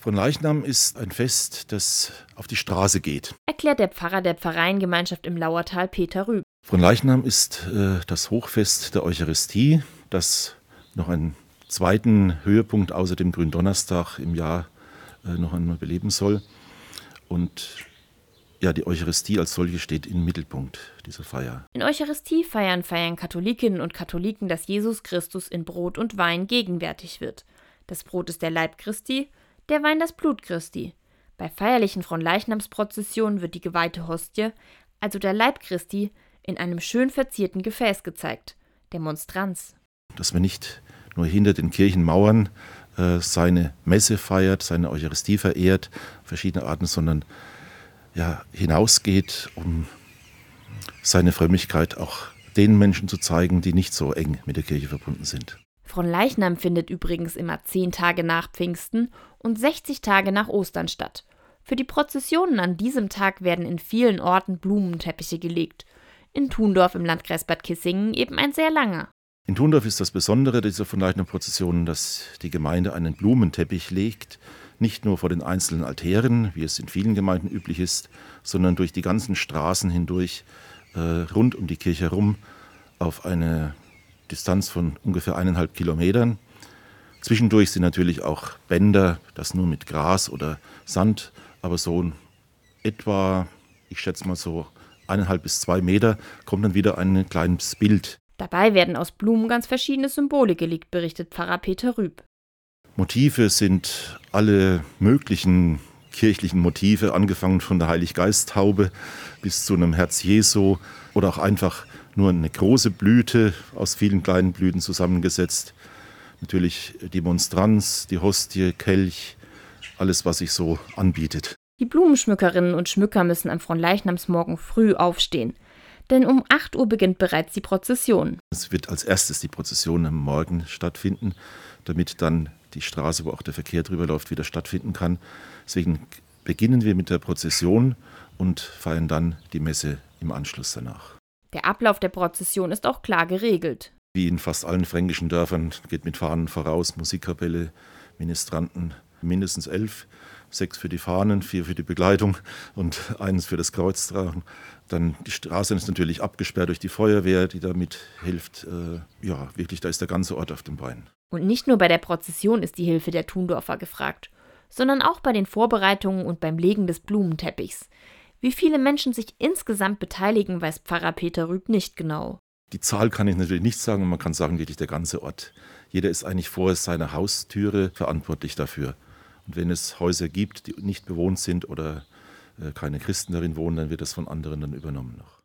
Fronleichnam ist ein Fest, das auf die Straße geht. Erklärt der Pfarrer der Pfarreiengemeinschaft im Lauertal Peter Rüb. Fronleichnam ist äh, das Hochfest der Eucharistie, das noch einen zweiten Höhepunkt außer dem Gründonnerstag im Jahr äh, noch einmal beleben soll. Und ja, die Eucharistie als solche steht im Mittelpunkt dieser Feier. In Eucharistiefeiern feiern Katholikinnen und Katholiken, dass Jesus Christus in Brot und Wein gegenwärtig wird. Das Brot ist der Leib Christi, der Wein das Blut Christi. Bei feierlichen Fronleichnamsprozessionen wird die geweihte Hostie, also der Leib Christi, in einem schön verzierten Gefäß gezeigt, der Monstranz. Dass wir nicht nur hinter den Kirchenmauern äh, seine Messe feiert, seine Eucharistie verehrt, verschiedene Arten, sondern ja, hinausgeht, um seine Frömmigkeit auch den Menschen zu zeigen, die nicht so eng mit der Kirche verbunden sind. Fronleichnam findet übrigens immer zehn Tage nach Pfingsten und 60 Tage nach Ostern statt. Für die Prozessionen an diesem Tag werden in vielen Orten Blumenteppiche gelegt. In Thundorf im Landkreis Bad Kissingen eben ein sehr langer. In Thundorf ist das Besondere dieser Fronleichnam-Prozessionen, dass die Gemeinde einen Blumenteppich legt, nicht nur vor den einzelnen Altären, wie es in vielen Gemeinden üblich ist, sondern durch die ganzen Straßen hindurch, äh, rund um die Kirche herum, auf eine Distanz von ungefähr eineinhalb Kilometern. Zwischendurch sind natürlich auch Bänder, das nur mit Gras oder Sand, aber so etwa, ich schätze mal so eineinhalb bis zwei Meter, kommt dann wieder ein kleines Bild. Dabei werden aus Blumen ganz verschiedene Symbole gelegt, berichtet Pfarrer Peter Rüb. Motive sind alle möglichen kirchlichen Motive, angefangen von der Heiliggeisttaube bis zu einem Herz Jesu oder auch einfach nur eine große Blüte aus vielen kleinen Blüten zusammengesetzt. Natürlich die Monstranz, die Hostie, Kelch, alles, was sich so anbietet. Die Blumenschmückerinnen und Schmücker müssen am Fronleichnamsmorgen früh aufstehen. Denn um 8 Uhr beginnt bereits die Prozession. Es wird als erstes die Prozession am Morgen stattfinden, damit dann die Straße, wo auch der Verkehr drüber läuft, wieder stattfinden kann. Deswegen beginnen wir mit der Prozession und feiern dann die Messe im Anschluss danach. Der Ablauf der Prozession ist auch klar geregelt. Wie in fast allen fränkischen Dörfern geht mit Fahnen voraus, Musikkapelle, Ministranten, mindestens elf, sechs für die Fahnen, vier für die Begleitung und eines für das Kreuztragen. Dann die Straße ist natürlich abgesperrt durch die Feuerwehr, die damit hilft. Äh, ja, wirklich, da ist der ganze Ort auf dem Bein. Und nicht nur bei der Prozession ist die Hilfe der Thundorfer gefragt, sondern auch bei den Vorbereitungen und beim Legen des Blumenteppichs. Wie viele Menschen sich insgesamt beteiligen, weiß Pfarrer Peter Rüb nicht genau. Die Zahl kann ich natürlich nicht sagen, man kann sagen, wirklich der ganze Ort. Jeder ist eigentlich vor seiner Haustüre verantwortlich dafür. Und wenn es Häuser gibt, die nicht bewohnt sind oder äh, keine Christen darin wohnen, dann wird das von anderen dann übernommen noch.